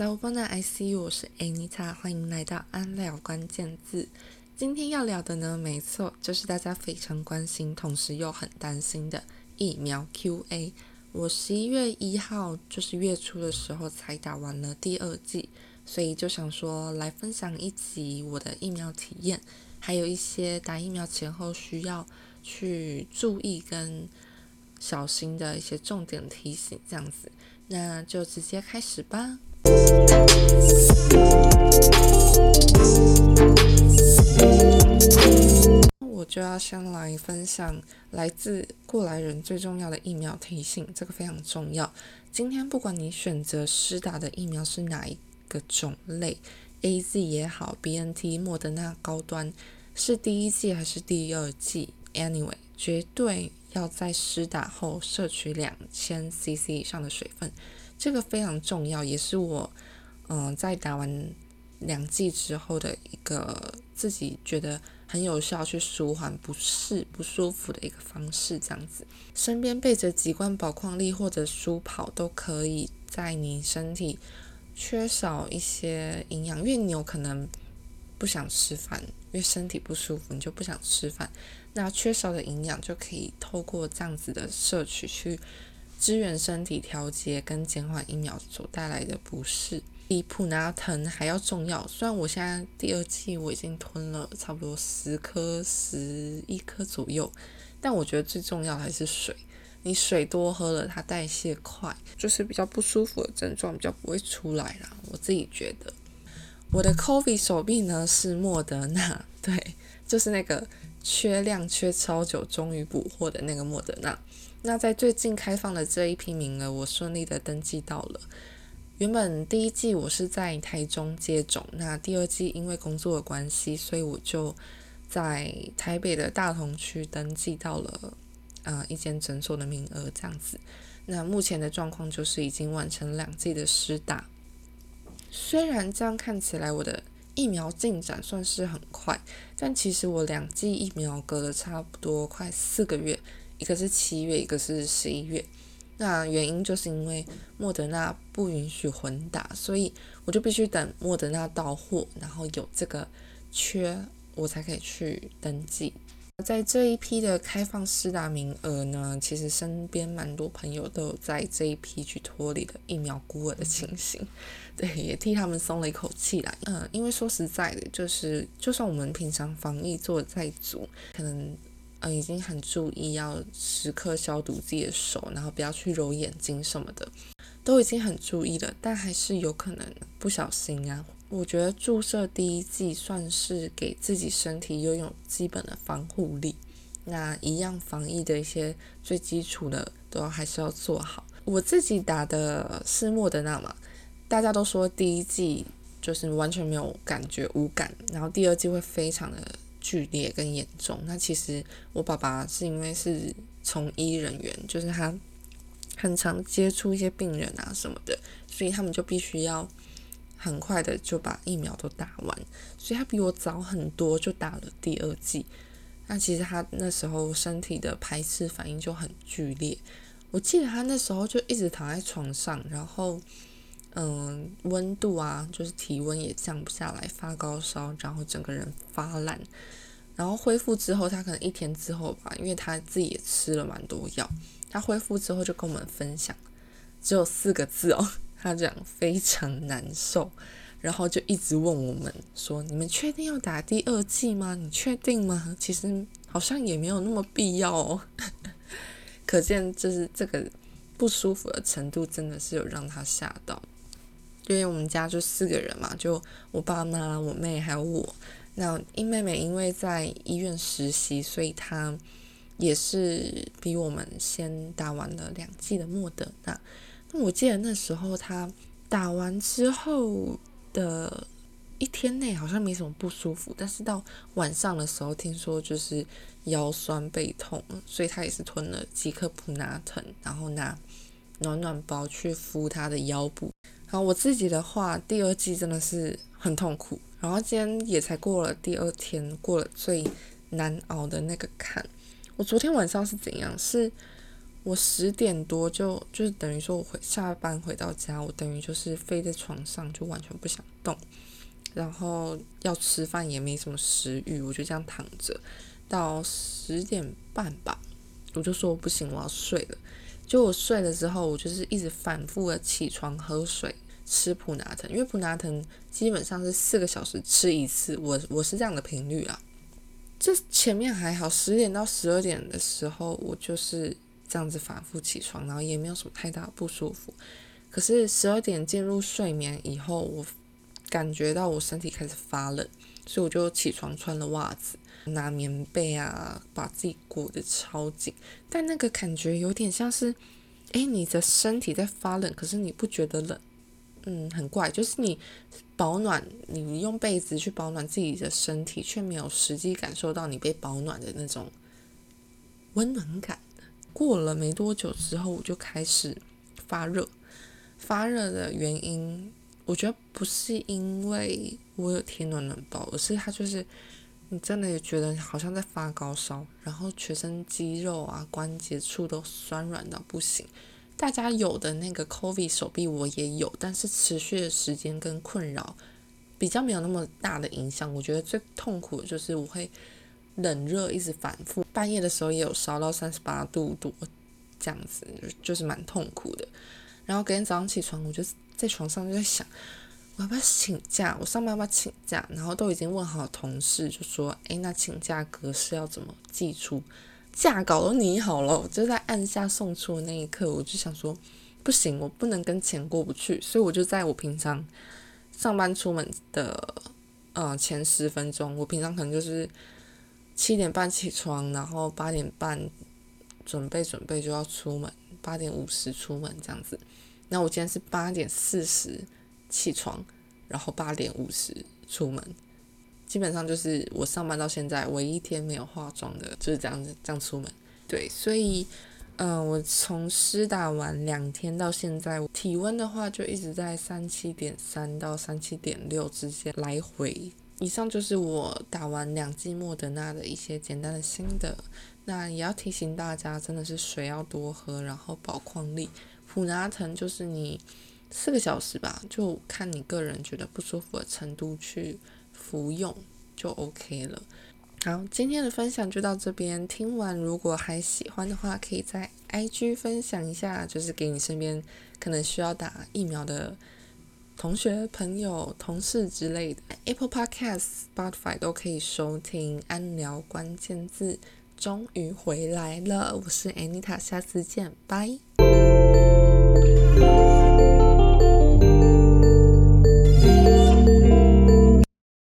在我帮的 ICU，我是 Anita，欢迎来到安聊关键字。今天要聊的呢，没错，就是大家非常关心，同时又很担心的疫苗 QA。我十一月一号，就是月初的时候才打完了第二剂，所以就想说来分享一集我的疫苗体验，还有一些打疫苗前后需要去注意跟小心的一些重点提醒，这样子，那就直接开始吧。我就要先来分享来自过来人最重要的疫苗提醒，这个非常重要。今天不管你选择施打的疫苗是哪一个种类，A Z 也好，B N T、莫德纳高端，是第一剂还是第二剂，Anyway，绝对要在施打后摄取两千 CC 以上的水分。这个非常重要，也是我，嗯，在打完两剂之后的一个自己觉得很有效去舒缓不适不舒服的一个方式。这样子，身边备着几罐宝矿力或者舒跑，都可以在你身体缺少一些营养，因为你有可能不想吃饭，因为身体不舒服，你就不想吃饭，那缺少的营养就可以透过这样子的摄取去。支援身体调节跟减缓疫苗所带来的不适，比普拿疼还要重要。虽然我现在第二剂我已经吞了差不多十颗、十一颗左右，但我觉得最重要的还是水。你水多喝了，它代谢快，就是比较不舒服的症状比较不会出来啦。我自己觉得，我的 COVID 手臂呢是莫德纳，对，就是那个缺量缺超久，终于补货的那个莫德纳。那在最近开放的这一批名额，我顺利的登记到了。原本第一季我是在台中接种，那第二季因为工作的关系，所以我就在台北的大同区登记到了，呃，一间诊所的名额这样子。那目前的状况就是已经完成两季的施打。虽然这样看起来我的疫苗进展算是很快，但其实我两剂疫苗隔了差不多快四个月。一个是七月，一个是十一月。那原因就是因为莫德纳不允许混打，所以我就必须等莫德纳到货，然后有这个缺，我才可以去登记。在这一批的开放施打名额呢，其实身边蛮多朋友都有在这一批去脱离了疫苗孤儿的情形，对，也替他们松了一口气啦。嗯，因为说实在的，就是就算我们平常防疫做的再足，可能。嗯，已经很注意要时刻消毒自己的手，然后不要去揉眼睛什么的，都已经很注意了，但还是有可能不小心啊。我觉得注射第一剂算是给自己身体拥有基本的防护力，那一样防疫的一些最基础的都要还是要做好。我自己打的是莫德纳嘛，大家都说第一剂就是完全没有感觉无感，然后第二剂会非常的。剧烈跟严重，那其实我爸爸是因为是从医人员，就是他很常接触一些病人啊什么的，所以他们就必须要很快的就把疫苗都打完，所以他比我早很多就打了第二剂。那其实他那时候身体的排斥反应就很剧烈，我记得他那时候就一直躺在床上，然后。嗯，温度啊，就是体温也降不下来，发高烧，然后整个人发烂，然后恢复之后，他可能一天之后吧，因为他自己也吃了蛮多药，他恢复之后就跟我们分享，只有四个字哦，他讲非常难受，然后就一直问我们说：“你们确定要打第二剂吗？你确定吗？”其实好像也没有那么必要哦，可见就是这个不舒服的程度真的是有让他吓到。因为我们家就四个人嘛，就我爸妈、我妹还有我。那因妹妹因为在医院实习，所以她也是比我们先打完了两剂的莫德纳。那我记得那时候他打完之后的一天内好像没什么不舒服，但是到晚上的时候听说就是腰酸背痛，所以他也是吞了几颗普拿疼，然后拿暖暖包去敷他的腰部。然后我自己的话，第二季真的是很痛苦。然后今天也才过了第二天，过了最难熬的那个坎。我昨天晚上是怎样？是我十点多就就是等于说我回下班回到家，我等于就是飞在床上就完全不想动，然后要吃饭也没什么食欲，我就这样躺着到十点半吧，我就说不行，我要睡了。就我睡了之后，我就是一直反复的起床喝水。吃普拿藤，因为普拿藤基本上是四个小时吃一次，我我是这样的频率啊。这前面还好，十点到十二点的时候，我就是这样子反复起床，然后也没有什么太大不舒服。可是十二点进入睡眠以后，我感觉到我身体开始发冷，所以我就起床穿了袜子，拿棉被啊，把自己裹得超紧。但那个感觉有点像是，哎，你的身体在发冷，可是你不觉得冷。嗯，很怪，就是你保暖，你用被子去保暖自己的身体，却没有实际感受到你被保暖的那种温暖感。过了没多久之后，我就开始发热。发热的原因，我觉得不是因为我有贴暖暖包，而是它就是你真的也觉得好像在发高烧，然后全身肌肉啊、关节处都酸软到不行。大家有的那个 COVID 手臂我也有，但是持续的时间跟困扰比较没有那么大的影响。我觉得最痛苦的就是我会冷热一直反复，半夜的时候也有烧到三十八度多这样子，就是蛮痛苦的。然后隔天早上起床，我就在床上就在想，我要不要请假？我上班要不要请假？然后都已经问好同事，就说：“诶，那请假格式要怎么寄出？”假稿都拟好了，就在按下送出的那一刻，我就想说，不行，我不能跟钱过不去，所以我就在我平常上班出门的呃前十分钟，我平常可能就是七点半起床，然后八点半准备准备就要出门，八点五十出门这样子。那我今天是八点四十起床，然后八点五十出门。基本上就是我上班到现在唯一一天没有化妆的，就是这样子这样出门。对，所以，嗯，我从施打完两天到现在，体温的话就一直在三七点三到三七点六之间来回。以上就是我打完两剂莫德纳的一些简单的心得。那也要提醒大家，真的是水要多喝，然后保矿力。普拿疼就是你四个小时吧，就看你个人觉得不舒服的程度去。服用就 OK 了。好，今天的分享就到这边。听完如果还喜欢的话，可以在 IG 分享一下，就是给你身边可能需要打疫苗的同学、朋友、同事之类的。Apple Podcast、Spotify 都可以收听。安聊关键字终于回来了，我是 Anita，下次见，拜。